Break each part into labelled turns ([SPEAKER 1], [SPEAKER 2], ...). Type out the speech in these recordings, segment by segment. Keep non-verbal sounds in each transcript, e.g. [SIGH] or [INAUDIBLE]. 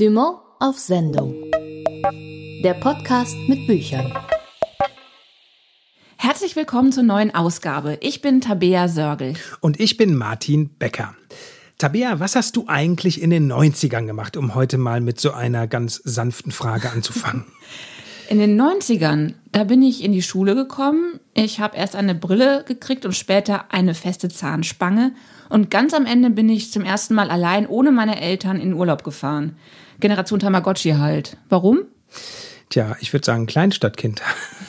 [SPEAKER 1] Dumont auf Sendung. Der Podcast mit Büchern.
[SPEAKER 2] Herzlich willkommen zur neuen Ausgabe. Ich bin Tabea Sörgel.
[SPEAKER 3] Und ich bin Martin Becker. Tabea, was hast du eigentlich in den 90ern gemacht, um heute mal mit so einer ganz sanften Frage anzufangen? [LAUGHS]
[SPEAKER 2] In den 90ern, da bin ich in die Schule gekommen. Ich habe erst eine Brille gekriegt und später eine feste Zahnspange. Und ganz am Ende bin ich zum ersten Mal allein ohne meine Eltern in Urlaub gefahren. Generation Tamagotchi halt. Warum?
[SPEAKER 3] Tja, ich würde sagen Kleinstadtkindheit.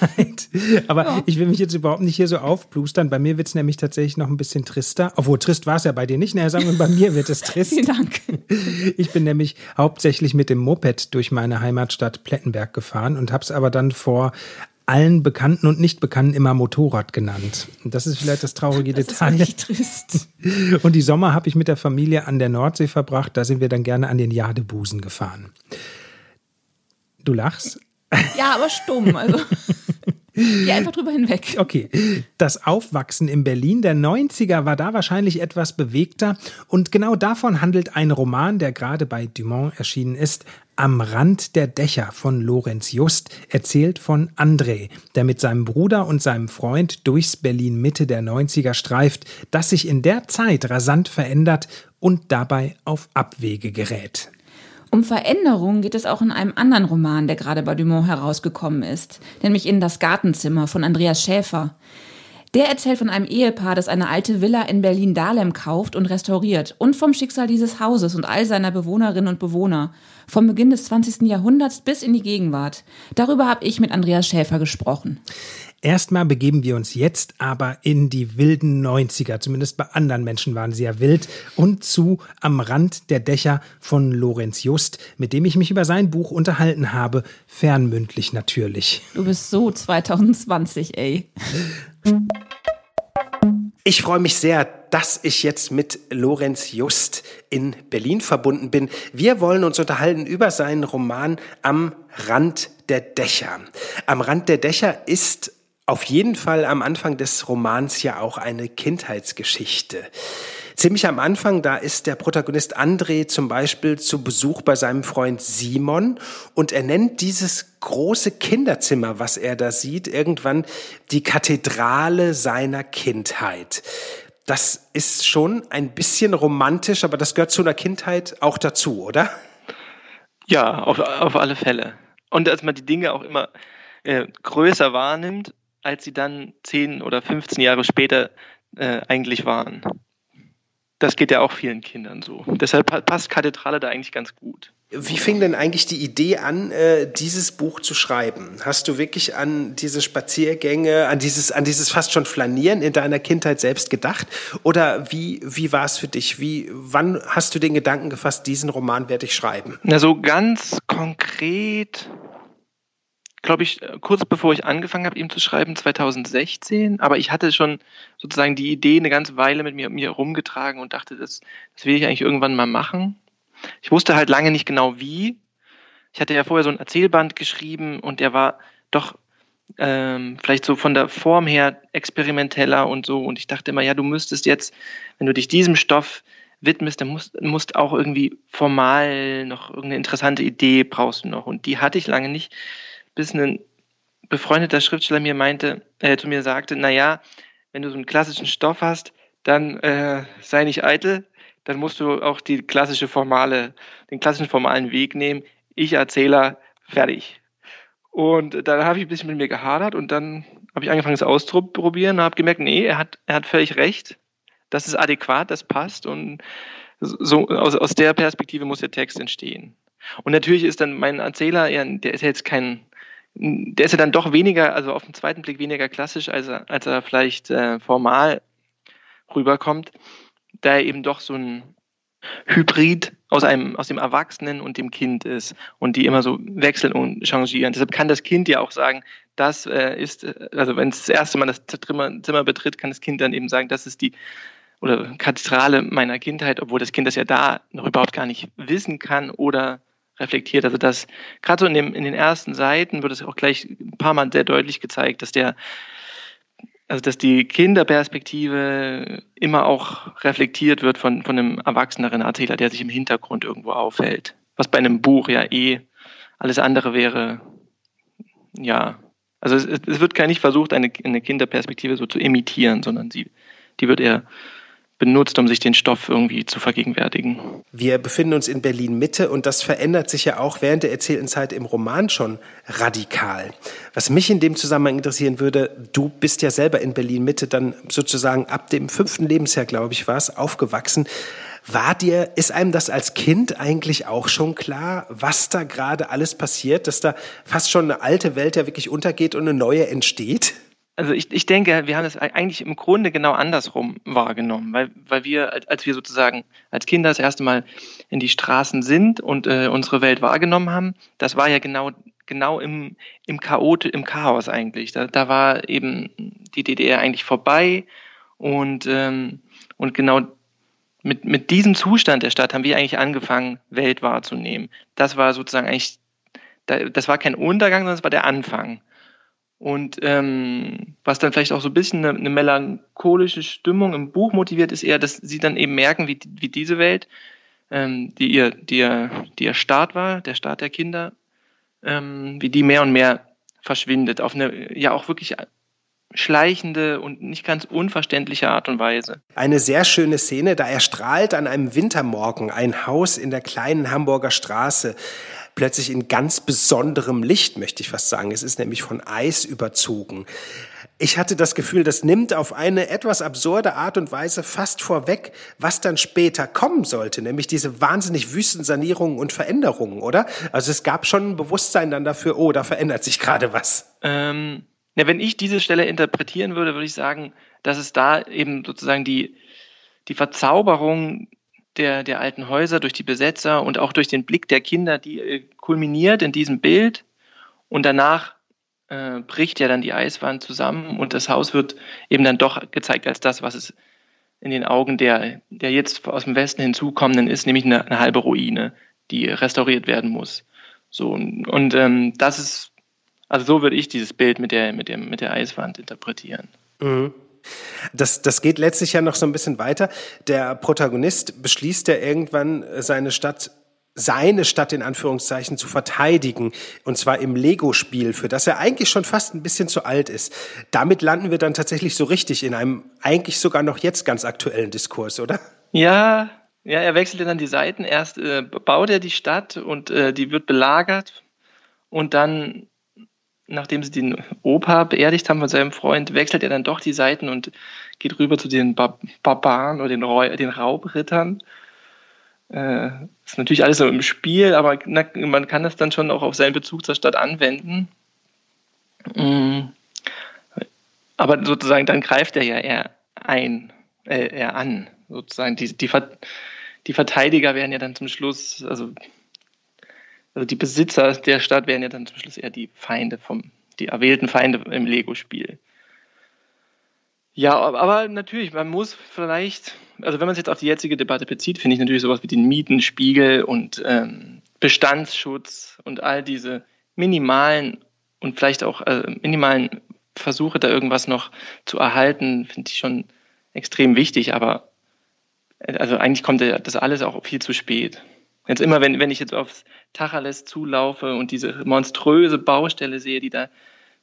[SPEAKER 3] [LAUGHS] Aber ja. ich will mich jetzt überhaupt nicht hier so aufblustern. Bei mir wird es nämlich tatsächlich noch ein bisschen trister. Obwohl, trist war es ja bei dir nicht. Naja, sagen wir, bei mir wird es [LAUGHS] trist.
[SPEAKER 2] Vielen Dank.
[SPEAKER 3] Ich bin nämlich hauptsächlich mit dem Moped durch meine Heimatstadt Plettenberg gefahren und habe es aber dann vor allen Bekannten und Nicht-Bekannten immer Motorrad genannt. Das ist vielleicht das traurige
[SPEAKER 2] das
[SPEAKER 3] Detail.
[SPEAKER 2] Ist trist. [LAUGHS]
[SPEAKER 3] Und die Sommer habe ich mit der Familie an der Nordsee verbracht. Da sind wir dann gerne an den Jadebusen gefahren. Du lachst?
[SPEAKER 2] Ja, aber stumm. Also. Geh einfach drüber hinweg.
[SPEAKER 3] Okay. Das Aufwachsen in Berlin der 90er war da wahrscheinlich etwas bewegter und genau davon handelt ein Roman, der gerade bei Dumont erschienen ist, Am Rand der Dächer von Lorenz Just, erzählt von André, der mit seinem Bruder und seinem Freund durchs Berlin Mitte der 90er streift, das sich in der Zeit rasant verändert und dabei auf Abwege gerät.
[SPEAKER 2] Um Veränderung geht es auch in einem anderen Roman, der gerade bei Dumont herausgekommen ist, nämlich in Das Gartenzimmer von Andreas Schäfer. Der erzählt von einem Ehepaar, das eine alte Villa in Berlin-Dahlem kauft und restauriert und vom Schicksal dieses Hauses und all seiner Bewohnerinnen und Bewohner, vom Beginn des 20. Jahrhunderts bis in die Gegenwart. Darüber habe ich mit Andreas Schäfer gesprochen.
[SPEAKER 3] Erstmal begeben wir uns jetzt aber in die wilden 90er, zumindest bei anderen Menschen waren sie ja wild, und zu Am Rand der Dächer von Lorenz Just, mit dem ich mich über sein Buch unterhalten habe, fernmündlich natürlich.
[SPEAKER 2] Du bist so 2020, ey.
[SPEAKER 4] Ich freue mich sehr, dass ich jetzt mit Lorenz Just in Berlin verbunden bin. Wir wollen uns unterhalten über seinen Roman Am Rand der Dächer. Am Rand der Dächer ist auf jeden Fall am Anfang des Romans ja auch eine Kindheitsgeschichte. Ziemlich am Anfang, da ist der Protagonist André zum Beispiel zu Besuch bei seinem Freund Simon und er nennt dieses große Kinderzimmer, was er da sieht, irgendwann die Kathedrale seiner Kindheit. Das ist schon ein bisschen romantisch, aber das gehört zu einer Kindheit auch dazu, oder?
[SPEAKER 5] Ja, auf, auf alle Fälle. Und dass man die Dinge auch immer äh, größer wahrnimmt als sie dann 10 oder 15 Jahre später äh, eigentlich waren. Das geht ja auch vielen Kindern so. Deshalb passt Kathedrale da eigentlich ganz gut.
[SPEAKER 4] Wie fing denn eigentlich die Idee an, äh, dieses Buch zu schreiben? Hast du wirklich an diese Spaziergänge, an dieses, an dieses fast schon Flanieren in deiner Kindheit selbst gedacht? Oder wie, wie war es für dich? Wie, wann hast du den Gedanken gefasst, diesen Roman werde ich schreiben?
[SPEAKER 5] Na, so ganz konkret glaube ich, äh, kurz bevor ich angefangen habe, ihm zu schreiben, 2016. Aber ich hatte schon sozusagen die Idee eine ganze Weile mit mir, mir rumgetragen und dachte, das, das will ich eigentlich irgendwann mal machen. Ich wusste halt lange nicht genau wie. Ich hatte ja vorher so ein Erzählband geschrieben und der war doch ähm, vielleicht so von der Form her experimenteller und so. Und ich dachte immer, ja, du müsstest jetzt, wenn du dich diesem Stoff widmest, dann musst, musst auch irgendwie formal noch irgendeine interessante Idee brauchst du noch. Und die hatte ich lange nicht bis ein befreundeter Schriftsteller mir meinte, äh, zu mir sagte, naja, wenn du so einen klassischen Stoff hast, dann äh, sei nicht eitel, dann musst du auch die klassische formale, den klassischen formalen Weg nehmen. Ich Erzähler, fertig. Und dann habe ich ein bisschen mit mir gehadert und dann habe ich angefangen, es auszuprobieren und habe gemerkt, nee, er hat, er hat völlig recht. Das ist adäquat, das passt und so aus, aus der Perspektive muss der Text entstehen. Und natürlich ist dann mein Erzähler, der ist jetzt kein der ist ja dann doch weniger, also auf den zweiten Blick weniger klassisch, als er, als er vielleicht äh, formal rüberkommt, da er eben doch so ein Hybrid aus einem, aus dem Erwachsenen und dem Kind ist und die immer so wechseln und changieren. Deshalb kann das Kind ja auch sagen, das äh, ist, also wenn es das erste Mal das Zimmer, Zimmer betritt, kann das Kind dann eben sagen, das ist die oder Kathedrale meiner Kindheit, obwohl das Kind das ja da noch überhaupt gar nicht wissen kann oder reflektiert. Also das, gerade so in, dem, in den ersten Seiten wird es auch gleich ein paar Mal sehr deutlich gezeigt, dass der, also dass die Kinderperspektive immer auch reflektiert wird von, von einem erwachseneren Erzähler, der sich im Hintergrund irgendwo aufhält. was bei einem Buch ja eh alles andere wäre, ja, also es, es wird gar nicht versucht, eine, eine Kinderperspektive so zu imitieren, sondern sie, die wird eher benutzt, um sich den Stoff irgendwie zu vergegenwärtigen.
[SPEAKER 4] Wir befinden uns in Berlin Mitte und das verändert sich ja auch während der erzählten Zeit im Roman schon radikal. Was mich in dem Zusammenhang interessieren würde, du bist ja selber in Berlin Mitte dann sozusagen ab dem fünften Lebensjahr, glaube ich, war es, aufgewachsen. War dir, ist einem das als Kind eigentlich auch schon klar, was da gerade alles passiert, dass da fast schon eine alte Welt ja wirklich untergeht und eine neue entsteht?
[SPEAKER 5] Also ich, ich denke, wir haben es eigentlich im Grunde genau andersrum wahrgenommen, weil, weil wir, als wir sozusagen als Kinder das erste Mal in die Straßen sind und äh, unsere Welt wahrgenommen haben, das war ja genau, genau im, im, Chaot, im Chaos eigentlich. Da, da war eben die DDR eigentlich vorbei und, ähm, und genau mit, mit diesem Zustand der Stadt haben wir eigentlich angefangen, Welt wahrzunehmen. Das war sozusagen eigentlich, das war kein Untergang, sondern es war der Anfang. Und ähm, was dann vielleicht auch so ein bisschen eine, eine, melancholische Stimmung im Buch motiviert, ist eher, dass sie dann eben merken, wie, wie diese Welt, ähm, die, ihr, die, ihr, die ihr Start war, der Start der Kinder, ähm, wie die mehr und mehr verschwindet, auf eine ja auch wirklich schleichende und nicht ganz unverständliche Art und Weise.
[SPEAKER 4] Eine sehr schöne Szene, da erstrahlt an einem Wintermorgen ein Haus in der kleinen Hamburger Straße plötzlich in ganz besonderem Licht, möchte ich fast sagen. Es ist nämlich von Eis überzogen. Ich hatte das Gefühl, das nimmt auf eine etwas absurde Art und Weise fast vorweg, was dann später kommen sollte, nämlich diese wahnsinnig wüsten Sanierungen und Veränderungen, oder? Also es gab schon ein Bewusstsein dann dafür, oh, da verändert sich gerade was.
[SPEAKER 5] Ähm, ja, wenn ich diese Stelle interpretieren würde, würde ich sagen, dass es da eben sozusagen die, die Verzauberung der, der alten Häuser, durch die Besetzer und auch durch den Blick der Kinder, die äh, kulminiert in diesem Bild. Und danach äh, bricht ja dann die Eiswand zusammen und das Haus wird eben dann doch gezeigt als das, was es in den Augen der, der jetzt aus dem Westen hinzukommenden ist, nämlich eine, eine halbe Ruine, die restauriert werden muss. So, und ähm, das ist, also so würde ich dieses Bild mit der, mit dem, mit der Eiswand interpretieren.
[SPEAKER 4] Mhm. Das, das geht letztlich ja noch so ein bisschen weiter. Der Protagonist beschließt ja irgendwann, seine Stadt seine Stadt in Anführungszeichen zu verteidigen, und zwar im Lego-Spiel, für das er eigentlich schon fast ein bisschen zu alt ist. Damit landen wir dann tatsächlich so richtig in einem eigentlich sogar noch jetzt ganz aktuellen Diskurs, oder?
[SPEAKER 5] Ja, ja, er wechselt dann die Seiten. Erst äh, baut er die Stadt und äh, die wird belagert und dann nachdem sie den Opa beerdigt haben von seinem Freund, wechselt er dann doch die Seiten und geht rüber zu den Bar Barbaren oder den, Rau den Raubrittern. Äh, ist natürlich alles so im Spiel, aber na, man kann das dann schon auch auf seinen Bezug zur Stadt anwenden. Mhm. Aber sozusagen dann greift er ja eher ein, äh, eher an. Sozusagen die, die, die Verteidiger werden ja dann zum Schluss, also also die Besitzer der Stadt wären ja dann zum Schluss eher die Feinde vom, die erwählten Feinde im Lego-Spiel. Ja, aber natürlich, man muss vielleicht, also wenn man es jetzt auf die jetzige Debatte bezieht, finde ich natürlich sowas wie den Mietenspiegel und ähm, Bestandsschutz und all diese minimalen und vielleicht auch äh, minimalen Versuche, da irgendwas noch zu erhalten, finde ich schon extrem wichtig, aber äh, also eigentlich kommt das alles auch viel zu spät. Jetzt immer, wenn, wenn ich jetzt aufs Tacheles zulaufe und diese monströse Baustelle sehe, die da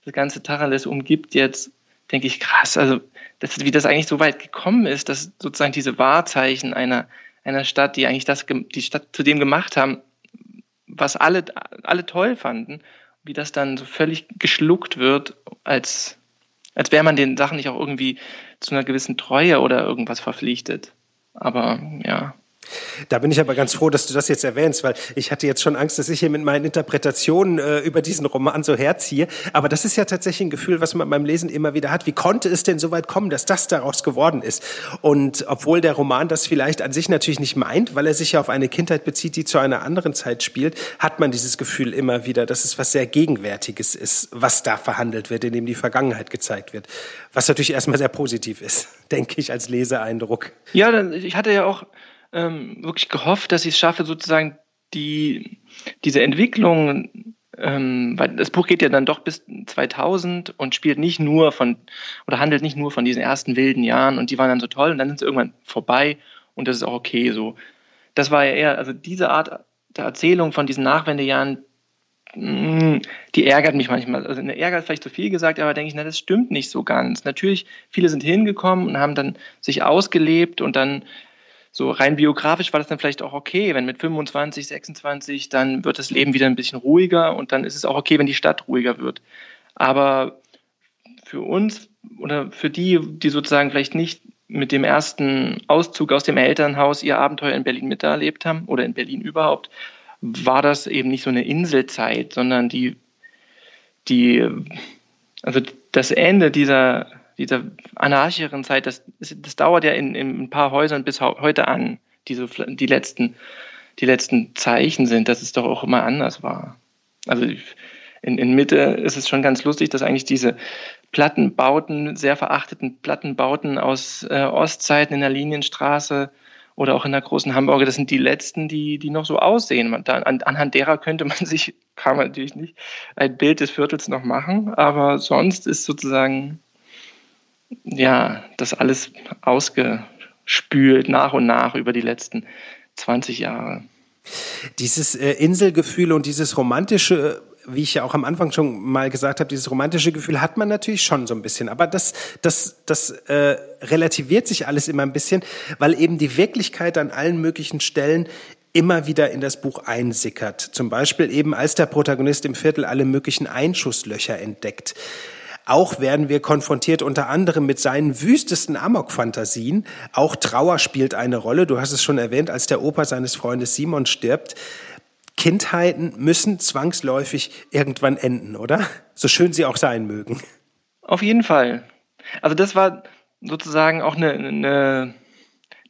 [SPEAKER 5] das ganze Tacheles umgibt, jetzt denke ich, krass, also das, wie das eigentlich so weit gekommen ist, dass sozusagen diese Wahrzeichen einer, einer Stadt, die eigentlich das, die Stadt zu dem gemacht haben, was alle, alle toll fanden, wie das dann so völlig geschluckt wird, als, als wäre man den Sachen nicht auch irgendwie zu einer gewissen Treue oder irgendwas verpflichtet. Aber ja.
[SPEAKER 4] Da bin ich aber ganz froh, dass du das jetzt erwähnst, weil ich hatte jetzt schon Angst, dass ich hier mit meinen Interpretationen äh, über diesen Roman so herziehe. Aber das ist ja tatsächlich ein Gefühl, was man beim Lesen immer wieder hat. Wie konnte es denn so weit kommen, dass das daraus geworden ist? Und obwohl der Roman das vielleicht an sich natürlich nicht meint, weil er sich ja auf eine Kindheit bezieht, die zu einer anderen Zeit spielt, hat man dieses Gefühl immer wieder, dass es was sehr Gegenwärtiges ist, was da verhandelt wird, in dem die Vergangenheit gezeigt wird. Was natürlich erstmal sehr positiv ist, [LAUGHS] denke ich, als Leseeindruck.
[SPEAKER 5] Ja, ich hatte ja auch ähm, wirklich gehofft, dass ich es schaffe, sozusagen die, diese Entwicklung, ähm, weil das Buch geht ja dann doch bis 2000 und spielt nicht nur von, oder handelt nicht nur von diesen ersten wilden Jahren und die waren dann so toll und dann sind sie irgendwann vorbei und das ist auch okay so. Das war ja eher, also diese Art der Erzählung von diesen Nachwendejahren, mm, die ärgert mich manchmal. Also eine ärgert vielleicht zu viel gesagt, aber denke ich, na, das stimmt nicht so ganz. Natürlich, viele sind hingekommen und haben dann sich ausgelebt und dann so rein biografisch war das dann vielleicht auch okay, wenn mit 25, 26, dann wird das Leben wieder ein bisschen ruhiger und dann ist es auch okay, wenn die Stadt ruhiger wird. Aber für uns oder für die, die sozusagen vielleicht nicht mit dem ersten Auszug aus dem Elternhaus ihr Abenteuer in Berlin miterlebt haben oder in Berlin überhaupt, war das eben nicht so eine Inselzeit, sondern die, die, also das Ende dieser, dieser anarchischeren Zeit, das, das dauert ja in, in ein paar Häusern bis heute an, diese, die letzten, die letzten Zeichen sind, dass es doch auch immer anders war. Also in, in Mitte ist es schon ganz lustig, dass eigentlich diese Plattenbauten, sehr verachteten Plattenbauten aus äh, Ostzeiten in der Linienstraße oder auch in der großen Hamburger, das sind die letzten, die, die noch so aussehen. Man, da, an, anhand derer könnte man [LAUGHS] sich, kann man natürlich nicht, ein Bild des Viertels noch machen, aber sonst ist sozusagen, ja, das alles ausgespült nach und nach über die letzten 20 Jahre.
[SPEAKER 4] Dieses äh, Inselgefühl und dieses romantische wie ich ja auch am Anfang schon mal gesagt habe, dieses romantische Gefühl hat man natürlich schon so ein bisschen. Aber das, das, das äh, relativiert sich alles immer ein bisschen, weil eben die Wirklichkeit an allen möglichen Stellen immer wieder in das Buch einsickert. Zum Beispiel eben, als der Protagonist im Viertel alle möglichen Einschusslöcher entdeckt. Auch werden wir konfrontiert unter anderem mit seinen wüstesten Amok-Fantasien. Auch Trauer spielt eine Rolle. Du hast es schon erwähnt, als der Opa seines Freundes Simon stirbt. Kindheiten müssen zwangsläufig irgendwann enden, oder? So schön sie auch sein mögen.
[SPEAKER 5] Auf jeden Fall. Also das war sozusagen auch eine, eine,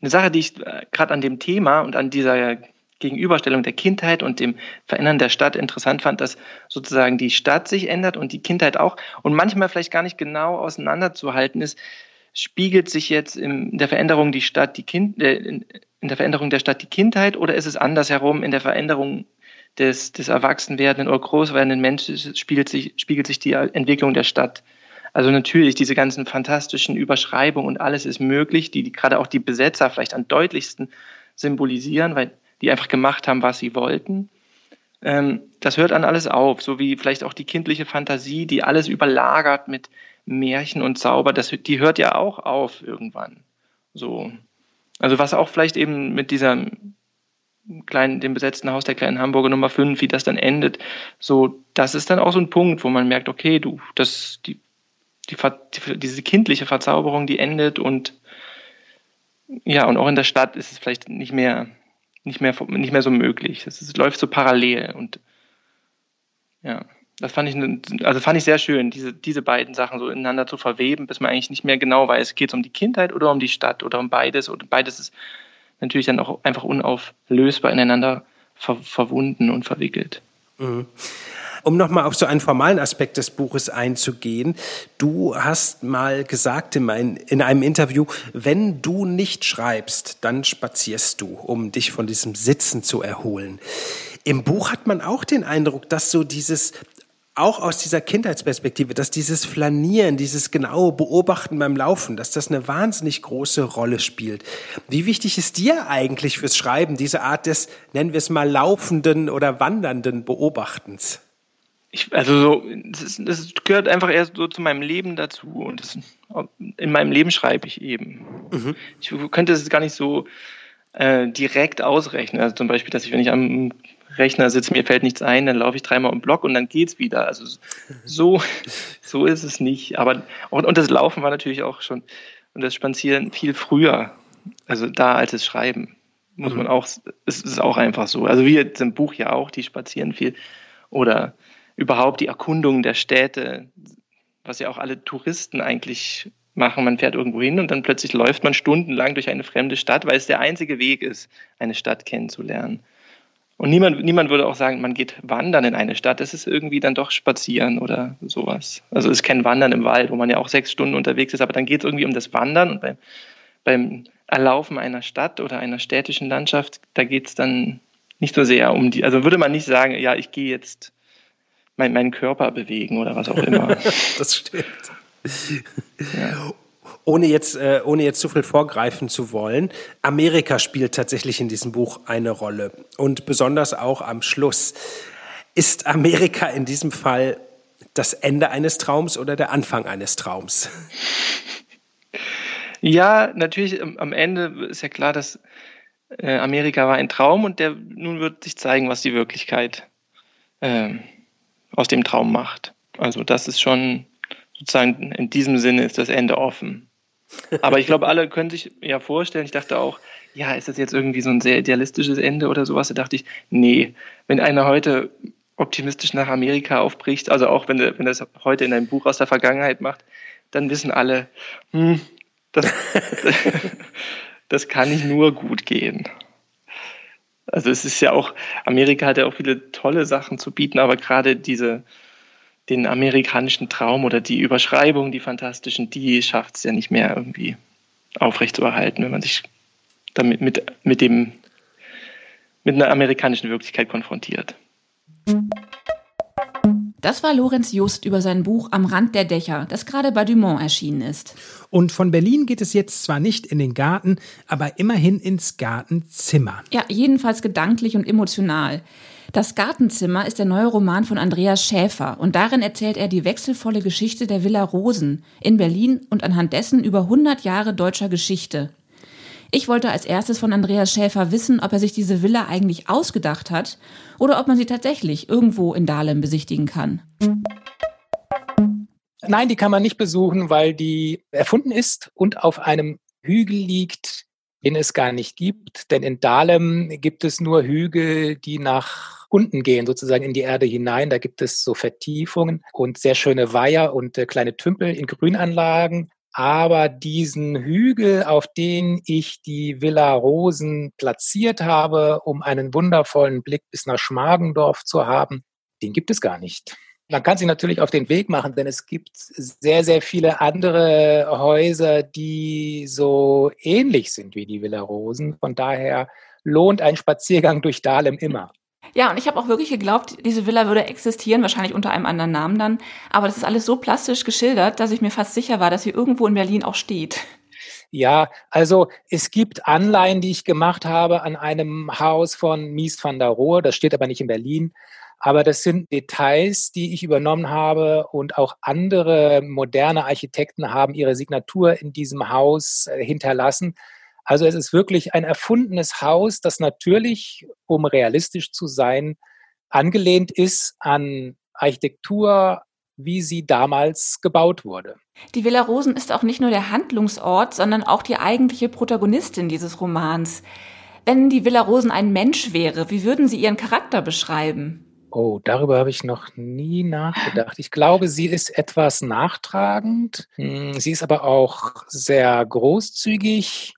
[SPEAKER 5] eine Sache, die ich äh, gerade an dem Thema und an dieser Gegenüberstellung der Kindheit und dem Verändern der Stadt interessant fand, dass sozusagen die Stadt sich ändert und die Kindheit auch und manchmal vielleicht gar nicht genau auseinanderzuhalten ist, spiegelt sich jetzt in der Veränderung die Stadt die kind äh, in der Veränderung der Stadt die Kindheit oder ist es andersherum in der Veränderung des, des erwachsenwerdenden oder großwerdenden Menschen spiegelt sich, spiegelt sich die Entwicklung der Stadt. Also natürlich, diese ganzen fantastischen Überschreibungen und alles ist möglich, die, die gerade auch die Besetzer vielleicht am deutlichsten symbolisieren, weil die einfach gemacht haben, was sie wollten. Ähm, das hört an alles auf, so wie vielleicht auch die kindliche Fantasie, die alles überlagert mit Märchen und Zauber, das, die hört ja auch auf irgendwann. So. Also was auch vielleicht eben mit dieser kleinen, dem besetzten Haus der kleinen Hamburger Nummer 5, wie das dann endet, so, das ist dann auch so ein Punkt, wo man merkt, okay, du, das, die, die, die, diese kindliche Verzauberung, die endet und ja, und auch in der Stadt ist es vielleicht nicht mehr, nicht mehr, nicht mehr so möglich. Es, läuft so parallel und ja, das fand ich, also fand ich sehr schön, diese, diese beiden Sachen so ineinander zu verweben, bis man eigentlich nicht mehr genau weiß, geht es um die Kindheit oder um die Stadt oder um beides oder beides ist natürlich dann auch einfach unauflösbar ineinander ver verwunden und verwickelt.
[SPEAKER 4] Mhm. Um nochmal auf so einen formalen Aspekt des Buches einzugehen. Du hast mal gesagt in, mein, in einem Interview, wenn du nicht schreibst, dann spazierst du, um dich von diesem Sitzen zu erholen. Im Buch hat man auch den Eindruck, dass so dieses auch aus dieser Kindheitsperspektive, dass dieses Flanieren, dieses genaue Beobachten beim Laufen, dass das eine wahnsinnig große Rolle spielt. Wie wichtig ist dir eigentlich fürs Schreiben diese Art des, nennen wir es mal, laufenden oder wandernden Beobachtens?
[SPEAKER 5] Ich, also so, das, das, gehört einfach erst so zu meinem Leben dazu und das, in meinem Leben schreibe ich eben. Mhm. Ich könnte es gar nicht so äh, direkt ausrechnen. Also zum Beispiel, dass ich, wenn ich am Rechner sitze, mir fällt nichts ein, dann laufe ich dreimal im Block und dann geht's wieder. Also so, [LAUGHS] so ist es nicht. Aber und, und das Laufen war natürlich auch schon und das Spazieren viel früher, also da als das Schreiben. Muss man mhm. auch, es ist auch einfach so. Also wir jetzt im Buch ja auch, die spazieren viel. Oder überhaupt die Erkundung der Städte, was ja auch alle Touristen eigentlich machen. Man fährt irgendwo hin und dann plötzlich läuft man stundenlang durch eine fremde Stadt, weil es der einzige Weg ist, eine Stadt kennenzulernen. Und niemand, niemand würde auch sagen, man geht wandern in eine Stadt. Das ist irgendwie dann doch spazieren oder sowas. Also es ist kein Wandern im Wald, wo man ja auch sechs Stunden unterwegs ist, aber dann geht es irgendwie um das Wandern und beim, beim Erlaufen einer Stadt oder einer städtischen Landschaft, da geht es dann nicht so sehr um die, also würde man nicht sagen, ja, ich gehe jetzt mein, meinen Körper bewegen oder was auch immer. [LAUGHS]
[SPEAKER 4] das stimmt. Ja. ohne jetzt, äh, ohne jetzt zu viel vorgreifen zu wollen, Amerika spielt tatsächlich in diesem Buch eine Rolle und besonders auch am Schluss. Ist Amerika in diesem Fall das Ende eines Traums oder der Anfang eines Traums?
[SPEAKER 5] Ja, natürlich am Ende ist ja klar, dass äh, Amerika war ein Traum und der nun wird sich zeigen, was die Wirklichkeit äh, aus dem Traum macht. Also das ist schon sozusagen in diesem Sinne ist das Ende offen. Aber ich glaube, alle können sich ja vorstellen, ich dachte auch, ja, ist das jetzt irgendwie so ein sehr idealistisches Ende oder sowas? Da dachte ich, nee, wenn einer heute optimistisch nach Amerika aufbricht, also auch wenn, wenn das heute in einem Buch aus der Vergangenheit macht, dann wissen alle, hm, das, [LAUGHS] das kann nicht nur gut gehen. Also es ist ja auch, Amerika hat ja auch viele tolle Sachen zu bieten, aber gerade diese, den amerikanischen Traum oder die Überschreibung, die fantastischen, die schafft es ja nicht mehr irgendwie aufrechtzuerhalten, wenn man sich damit mit, mit dem mit einer amerikanischen Wirklichkeit konfrontiert.
[SPEAKER 2] Das war Lorenz Just über sein Buch Am Rand der Dächer, das gerade bei Dumont erschienen ist.
[SPEAKER 3] Und von Berlin geht es jetzt zwar nicht in den Garten, aber immerhin ins Gartenzimmer.
[SPEAKER 2] Ja, jedenfalls gedanklich und emotional. Das Gartenzimmer ist der neue Roman von Andreas Schäfer und darin erzählt er die wechselvolle Geschichte der Villa Rosen in Berlin und anhand dessen über 100 Jahre deutscher Geschichte. Ich wollte als erstes von Andreas Schäfer wissen, ob er sich diese Villa eigentlich ausgedacht hat oder ob man sie tatsächlich irgendwo in Dahlem besichtigen kann.
[SPEAKER 6] Nein, die kann man nicht besuchen, weil die erfunden ist und auf einem Hügel liegt, den es gar nicht gibt. Denn in Dahlem gibt es nur Hügel, die nach unten gehen, sozusagen in die Erde hinein. Da gibt es so Vertiefungen und sehr schöne Weiher und äh, kleine Tümpel in Grünanlagen. Aber diesen Hügel, auf den ich die Villa Rosen platziert habe, um einen wundervollen Blick bis nach Schmargendorf zu haben, den gibt es gar nicht. Man kann sich natürlich auf den Weg machen, denn es gibt sehr, sehr viele andere Häuser, die so ähnlich sind wie die Villa Rosen. Von daher lohnt ein Spaziergang durch Dahlem immer.
[SPEAKER 2] Ja, und ich habe auch wirklich geglaubt, diese Villa würde existieren, wahrscheinlich unter einem anderen Namen dann. Aber das ist alles so plastisch geschildert, dass ich mir fast sicher war, dass sie irgendwo in Berlin auch steht.
[SPEAKER 6] Ja, also es gibt Anleihen, die ich gemacht habe an einem Haus von Mies van der Rohe. Das steht aber nicht in Berlin. Aber das sind Details, die ich übernommen habe und auch andere moderne Architekten haben ihre Signatur in diesem Haus äh, hinterlassen. Also es ist wirklich ein erfundenes Haus, das natürlich, um realistisch zu sein, angelehnt ist an Architektur, wie sie damals gebaut wurde.
[SPEAKER 2] Die Villa Rosen ist auch nicht nur der Handlungsort, sondern auch die eigentliche Protagonistin dieses Romans. Wenn die Villa Rosen ein Mensch wäre, wie würden Sie ihren Charakter beschreiben?
[SPEAKER 6] Oh, darüber habe ich noch nie nachgedacht. Ich glaube, sie ist etwas nachtragend. Hm, sie ist aber auch sehr großzügig.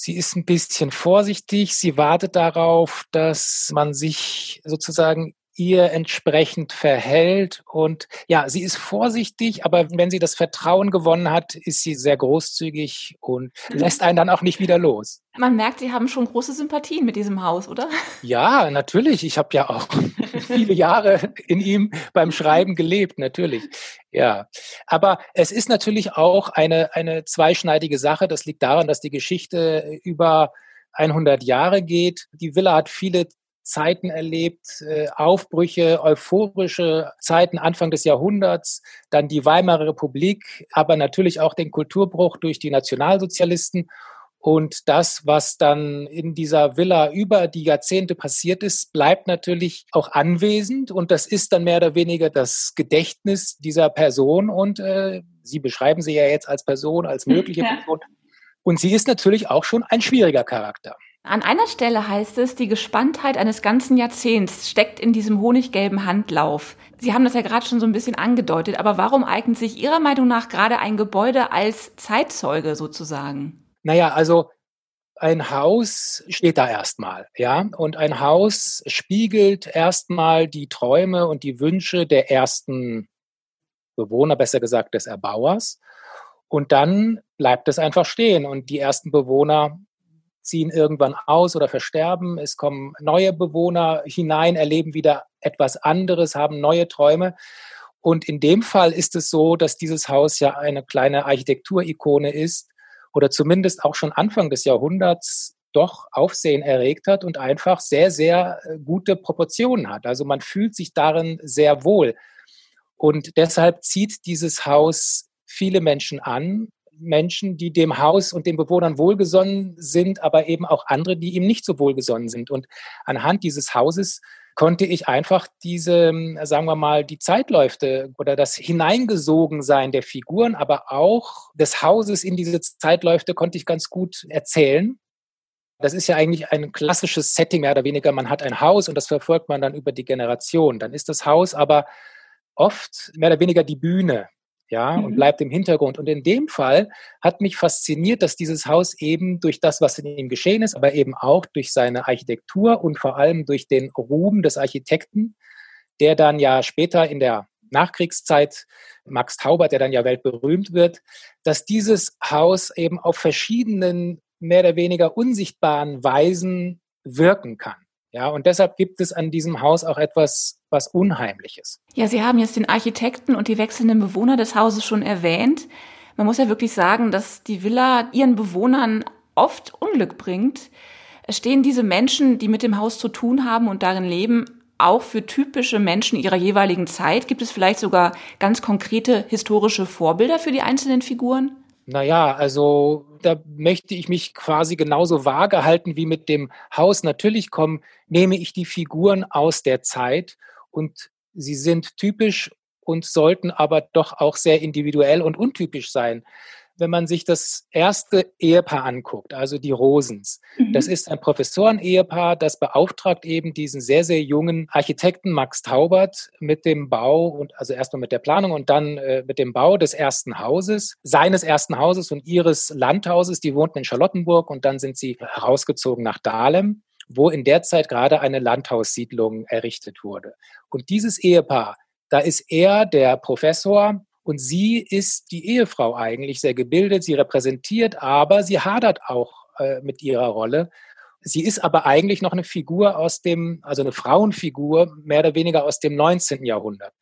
[SPEAKER 6] Sie ist ein bisschen vorsichtig. Sie wartet darauf, dass man sich sozusagen ihr entsprechend verhält. Und ja, sie ist vorsichtig, aber wenn sie das Vertrauen gewonnen hat, ist sie sehr großzügig und lässt einen dann auch nicht wieder los.
[SPEAKER 2] Man merkt, Sie haben schon große Sympathien mit diesem Haus, oder?
[SPEAKER 6] Ja, natürlich. Ich habe ja auch [LAUGHS] viele Jahre in ihm beim Schreiben gelebt, natürlich. Ja, aber es ist natürlich auch eine, eine zweischneidige Sache. Das liegt daran, dass die Geschichte über 100 Jahre geht. Die Villa hat viele Zeiten erlebt, äh, Aufbrüche, euphorische Zeiten Anfang des Jahrhunderts, dann die Weimarer Republik, aber natürlich auch den Kulturbruch durch die Nationalsozialisten. Und das, was dann in dieser Villa über die Jahrzehnte passiert ist, bleibt natürlich auch anwesend. Und das ist dann mehr oder weniger das Gedächtnis dieser Person. Und äh, Sie beschreiben sie ja jetzt als Person, als mögliche ja. Person. Und sie ist natürlich auch schon ein schwieriger Charakter.
[SPEAKER 2] An einer Stelle heißt es, die Gespanntheit eines ganzen Jahrzehnts steckt in diesem honiggelben Handlauf. Sie haben das ja gerade schon so ein bisschen angedeutet, aber warum eignet sich Ihrer Meinung nach gerade ein Gebäude als Zeitzeuge sozusagen?
[SPEAKER 6] Naja, also ein Haus steht da erstmal, ja, und ein Haus spiegelt erstmal die Träume und die Wünsche der ersten Bewohner, besser gesagt des Erbauers. Und dann bleibt es einfach stehen und die ersten Bewohner ziehen irgendwann aus oder versterben. Es kommen neue Bewohner hinein, erleben wieder etwas anderes, haben neue Träume. Und in dem Fall ist es so, dass dieses Haus ja eine kleine Architekturikone ist oder zumindest auch schon Anfang des Jahrhunderts doch Aufsehen erregt hat und einfach sehr, sehr äh, gute Proportionen hat. Also man fühlt sich darin sehr wohl. Und deshalb zieht dieses Haus viele Menschen an, Menschen, die dem Haus und den Bewohnern wohlgesonnen sind, aber eben auch andere, die ihm nicht so wohlgesonnen sind. Und anhand dieses Hauses konnte ich einfach diese, sagen wir mal, die Zeitläufe oder das Hineingesogensein der Figuren, aber auch des Hauses in diese Zeitläufe konnte ich ganz gut erzählen. Das ist ja eigentlich ein klassisches Setting, mehr oder weniger. Man hat ein Haus und das verfolgt man dann über die Generation. Dann ist das Haus aber oft mehr oder weniger die Bühne ja, mhm. und bleibt im Hintergrund. Und in dem Fall hat mich fasziniert, dass dieses Haus eben durch das, was in ihm geschehen ist, aber eben auch durch seine Architektur und vor allem durch den Ruhm des Architekten, der dann ja später in der Nachkriegszeit, Max Taubert, der dann ja weltberühmt wird, dass dieses Haus eben auf verschiedenen, mehr oder weniger unsichtbaren Weisen wirken kann. Ja, und deshalb gibt es an diesem Haus auch etwas, was Unheimliches.
[SPEAKER 2] Ja, Sie haben jetzt den Architekten und die wechselnden Bewohner des Hauses schon erwähnt. Man muss ja wirklich sagen, dass die Villa ihren Bewohnern oft Unglück bringt. Stehen diese Menschen, die mit dem Haus zu tun haben und darin leben, auch für typische Menschen ihrer jeweiligen Zeit? Gibt es vielleicht sogar ganz konkrete historische Vorbilder für die einzelnen Figuren?
[SPEAKER 6] Naja, also da möchte ich mich quasi genauso vage halten wie mit dem Haus. Natürlich kommen, nehme ich die Figuren aus der Zeit und sie sind typisch und sollten aber doch auch sehr individuell und untypisch sein wenn man sich das erste Ehepaar anguckt, also die Rosens, mhm. das ist ein Professoren-Ehepaar, das beauftragt eben diesen sehr, sehr jungen Architekten Max Taubert mit dem Bau und also erstmal mit der Planung und dann äh, mit dem Bau des ersten Hauses, seines ersten Hauses und ihres Landhauses. Die wohnten in Charlottenburg und dann sind sie herausgezogen nach Dahlem wo in der Zeit gerade eine Landhaussiedlung errichtet wurde. Und dieses Ehepaar, da ist er der Professor und sie ist die Ehefrau eigentlich, sehr gebildet, sie repräsentiert, aber sie hadert auch äh, mit ihrer Rolle. Sie ist aber eigentlich noch eine Figur aus dem, also eine Frauenfigur, mehr oder weniger aus dem 19. Jahrhundert.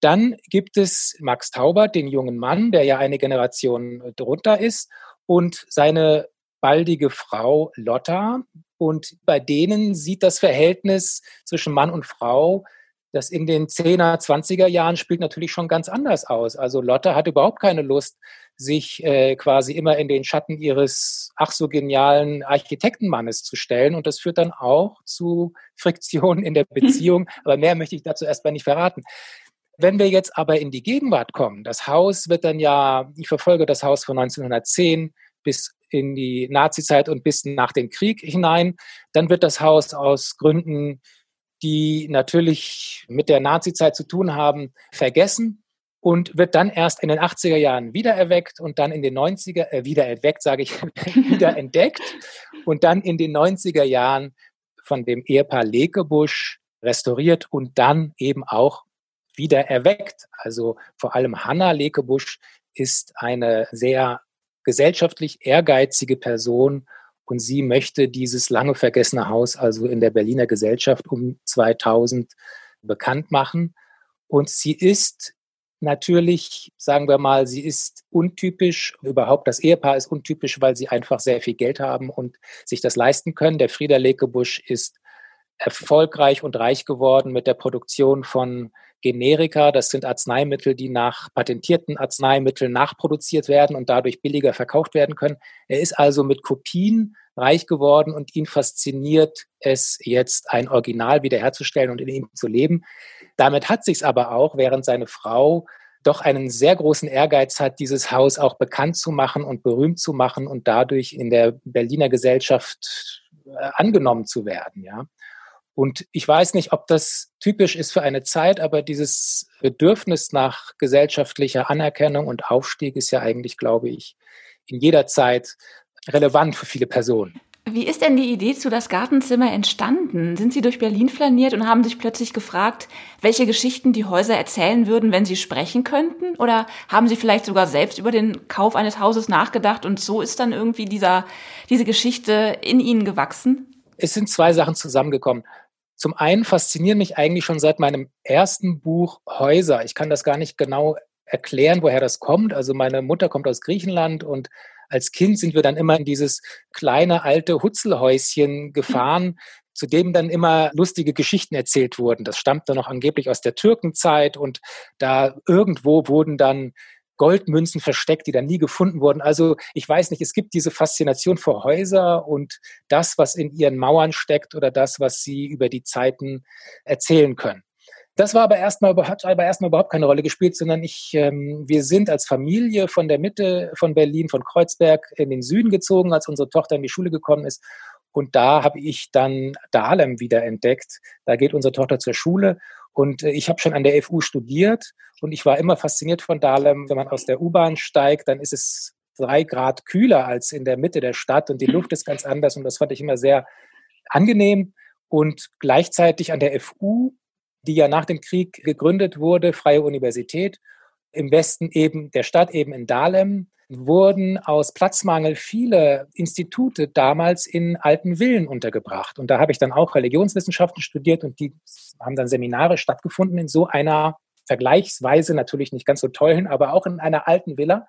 [SPEAKER 6] Dann gibt es Max Taubert, den jungen Mann, der ja eine Generation drunter ist, und seine baldige Frau Lotta. Und bei denen sieht das Verhältnis zwischen Mann und Frau das in den 10er, 20er Jahren spielt natürlich schon ganz anders aus. Also Lotte hat überhaupt keine Lust, sich äh, quasi immer in den Schatten ihres ach so genialen Architektenmannes zu stellen. Und das führt dann auch zu Friktionen in der [LAUGHS] Beziehung. aber mehr möchte ich dazu erstmal nicht verraten. Wenn wir jetzt aber in die Gegenwart kommen, das Haus wird dann ja, ich verfolge das Haus von 1910 bis in die Nazizeit und bis nach dem Krieg hinein, dann wird das Haus aus Gründen die natürlich mit der Nazizeit zu tun haben, vergessen und wird dann erst in den 80er Jahren wiedererweckt und dann in den 90er, äh, wiedererweckt, sage ich, [LAUGHS] wieder entdeckt und dann in den 90er Jahren von dem Ehepaar Lekebusch restauriert und dann eben auch wieder erweckt. Also vor allem Hanna Lekebusch ist eine sehr gesellschaftlich ehrgeizige Person und sie möchte dieses lange vergessene Haus also in der Berliner Gesellschaft um 2000 bekannt machen. Und sie ist natürlich, sagen wir mal, sie ist untypisch. Überhaupt das Ehepaar ist untypisch, weil sie einfach sehr viel Geld haben und sich das leisten können. Der Frieder Lekebusch ist erfolgreich und reich geworden mit der Produktion von Generika. Das sind Arzneimittel, die nach patentierten Arzneimitteln nachproduziert werden und dadurch billiger verkauft werden können. Er ist also mit Kopien reich geworden und ihn fasziniert es jetzt, ein Original wiederherzustellen und in ihm zu leben. Damit hat sich's aber auch, während seine Frau doch einen sehr großen Ehrgeiz hat, dieses Haus auch bekannt zu machen und berühmt zu machen und dadurch in der Berliner Gesellschaft äh, angenommen zu werden, ja. Und ich weiß nicht, ob das typisch ist für eine Zeit, aber dieses Bedürfnis nach gesellschaftlicher Anerkennung und Aufstieg ist ja eigentlich, glaube ich, in jeder Zeit relevant für viele Personen.
[SPEAKER 2] Wie ist denn die Idee zu das Gartenzimmer entstanden? Sind Sie durch Berlin flaniert und haben sich plötzlich gefragt, welche Geschichten die Häuser erzählen würden, wenn sie sprechen könnten? Oder haben Sie vielleicht sogar selbst über den Kauf eines Hauses nachgedacht und so ist dann irgendwie dieser, diese Geschichte in Ihnen gewachsen?
[SPEAKER 6] Es sind zwei Sachen zusammengekommen. Zum einen faszinieren mich eigentlich schon seit meinem ersten Buch Häuser. Ich kann das gar nicht genau erklären, woher das kommt. Also meine Mutter kommt aus Griechenland und als Kind sind wir dann immer in dieses kleine alte Hutzelhäuschen gefahren, zu dem dann immer lustige Geschichten erzählt wurden. Das stammte noch angeblich aus der Türkenzeit und da irgendwo wurden dann Goldmünzen versteckt, die dann nie gefunden wurden. Also ich weiß nicht, es gibt diese Faszination vor Häuser und das, was in ihren Mauern steckt oder das, was sie über die Zeiten erzählen können. Das war aber erstmal hat aber erstmal überhaupt keine Rolle gespielt, sondern ich, ähm, wir sind als Familie von der Mitte von Berlin, von Kreuzberg in den Süden gezogen, als unsere Tochter in die Schule gekommen ist. Und da habe ich dann Dahlem wieder entdeckt. Da geht unsere Tochter zur Schule. Und äh, ich habe schon an der FU studiert und ich war immer fasziniert von Dahlem. Wenn man aus der U-Bahn steigt, dann ist es drei Grad kühler als in der Mitte der Stadt und die Luft ist ganz anders und das fand ich immer sehr angenehm. Und gleichzeitig an der FU, die ja nach dem Krieg gegründet wurde, Freie Universität, im Westen eben der Stadt, eben in Dahlem, wurden aus Platzmangel viele Institute damals in alten Villen untergebracht. Und da habe ich dann auch Religionswissenschaften studiert und die haben dann Seminare stattgefunden in so einer vergleichsweise natürlich nicht ganz so tollen, aber auch in einer alten Villa.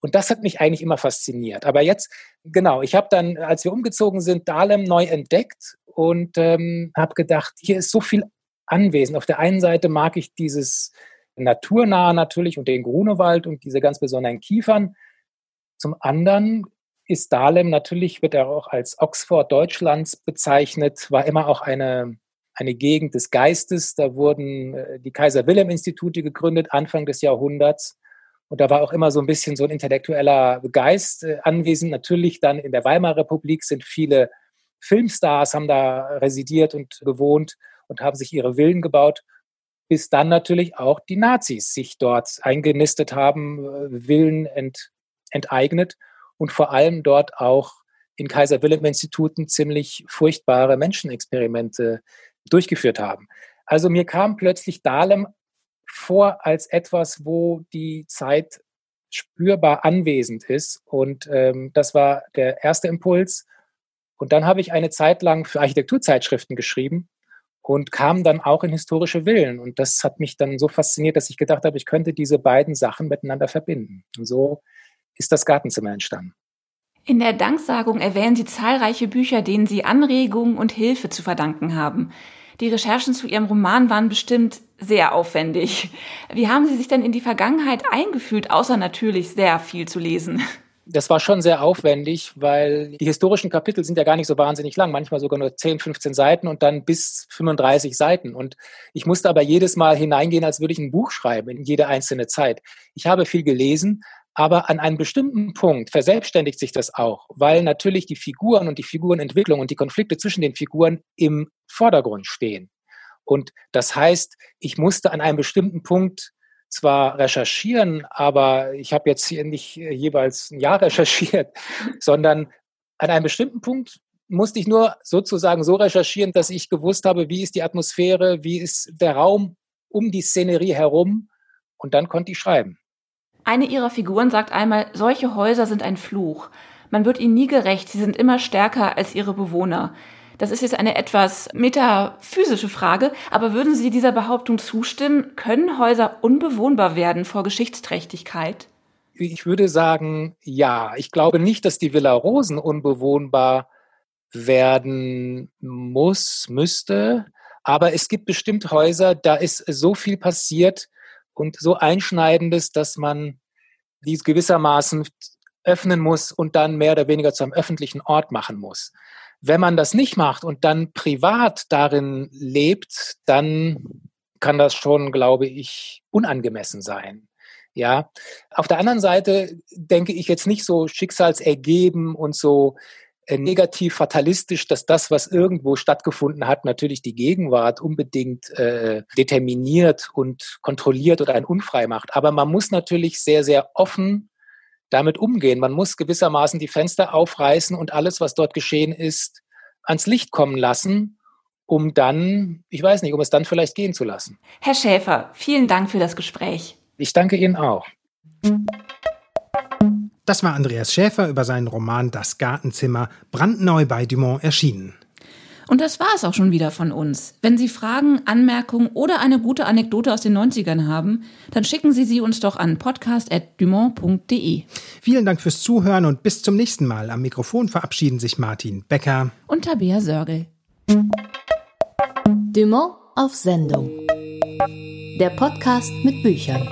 [SPEAKER 6] Und das hat mich eigentlich immer fasziniert. Aber jetzt, genau, ich habe dann, als wir umgezogen sind, Dahlem neu entdeckt und ähm, habe gedacht, hier ist so viel anwesend. Auf der einen Seite mag ich dieses naturnahe natürlich und den Grunewald und diese ganz besonderen Kiefern. Zum anderen ist Dahlem natürlich, wird er auch als Oxford Deutschlands bezeichnet, war immer auch eine, eine Gegend des Geistes. Da wurden äh, die Kaiser-Wilhelm-Institute gegründet, Anfang des Jahrhunderts. Und da war auch immer so ein bisschen so ein intellektueller Geist äh, anwesend. Natürlich dann in der Weimarer Republik sind viele Filmstars, haben da residiert und gewohnt und haben sich ihre Villen gebaut bis dann natürlich auch die Nazis sich dort eingenistet haben, äh, Villen ent, enteignet und vor allem dort auch in Kaiser Wilhelm Instituten ziemlich furchtbare Menschenexperimente durchgeführt haben. Also mir kam plötzlich Dahlem vor als etwas, wo die Zeit spürbar anwesend ist. Und ähm, das war der erste Impuls. Und dann habe ich eine Zeit lang für Architekturzeitschriften geschrieben und kam dann auch in historische Villen. Und das hat mich dann so fasziniert, dass ich gedacht habe, ich könnte diese beiden Sachen miteinander verbinden. Und so ist das Gartenzimmer entstanden.
[SPEAKER 2] In der Danksagung erwähnen Sie zahlreiche Bücher, denen Sie Anregungen und Hilfe zu verdanken haben. Die Recherchen zu Ihrem Roman waren bestimmt sehr aufwendig. Wie haben Sie sich denn in die Vergangenheit eingefühlt, außer natürlich sehr viel zu lesen?
[SPEAKER 6] Das war schon sehr aufwendig, weil die historischen Kapitel sind ja gar nicht so wahnsinnig lang, manchmal sogar nur 10, 15 Seiten und dann bis 35 Seiten. Und ich musste aber jedes Mal hineingehen, als würde ich ein Buch schreiben in jede einzelne Zeit. Ich habe viel gelesen, aber an einem bestimmten Punkt verselbstständigt sich das auch, weil natürlich die Figuren und die Figurenentwicklung und die Konflikte zwischen den Figuren im Vordergrund stehen. Und das heißt, ich musste an einem bestimmten Punkt zwar recherchieren, aber ich habe jetzt hier nicht jeweils ein Jahr [LAUGHS] recherchiert, sondern an einem bestimmten Punkt musste ich nur sozusagen so recherchieren, dass ich gewusst habe, wie ist die Atmosphäre, wie ist der Raum um die Szenerie herum und dann konnte ich schreiben.
[SPEAKER 2] Eine ihrer Figuren sagt einmal, solche Häuser sind ein Fluch. Man wird ihnen nie gerecht, sie sind immer stärker als ihre Bewohner. Das ist jetzt eine etwas metaphysische Frage, aber würden Sie dieser Behauptung zustimmen? Können Häuser unbewohnbar werden vor Geschichtsträchtigkeit?
[SPEAKER 6] Ich würde sagen, ja. Ich glaube nicht, dass die Villa Rosen unbewohnbar werden muss, müsste. Aber es gibt bestimmt Häuser, da ist so viel passiert und so einschneidendes, dass man dies gewissermaßen öffnen muss und dann mehr oder weniger zu einem öffentlichen Ort machen muss. Wenn man das nicht macht und dann privat darin lebt, dann kann das schon, glaube ich, unangemessen sein. Ja. Auf der anderen Seite denke ich jetzt nicht so schicksalsergeben und so äh, negativ fatalistisch, dass das, was irgendwo stattgefunden hat, natürlich die Gegenwart unbedingt äh, determiniert und kontrolliert oder ein unfrei macht. Aber man muss natürlich sehr, sehr offen damit umgehen. Man muss gewissermaßen die Fenster aufreißen und alles, was dort geschehen ist, ans Licht kommen lassen, um dann, ich weiß nicht, um es dann vielleicht gehen zu lassen.
[SPEAKER 2] Herr Schäfer, vielen Dank für das Gespräch.
[SPEAKER 6] Ich danke Ihnen auch.
[SPEAKER 3] Das war Andreas Schäfer über seinen Roman Das Gartenzimmer, brandneu bei Dumont erschienen.
[SPEAKER 2] Und das war es auch schon wieder von uns. Wenn Sie Fragen, Anmerkungen oder eine gute Anekdote aus den 90ern haben, dann schicken Sie sie uns doch an podcast.dumont.de.
[SPEAKER 3] Vielen Dank fürs Zuhören und bis zum nächsten Mal. Am Mikrofon verabschieden sich Martin Becker
[SPEAKER 2] und Tabea Sörgel.
[SPEAKER 1] Dumont auf Sendung. Der Podcast mit Büchern.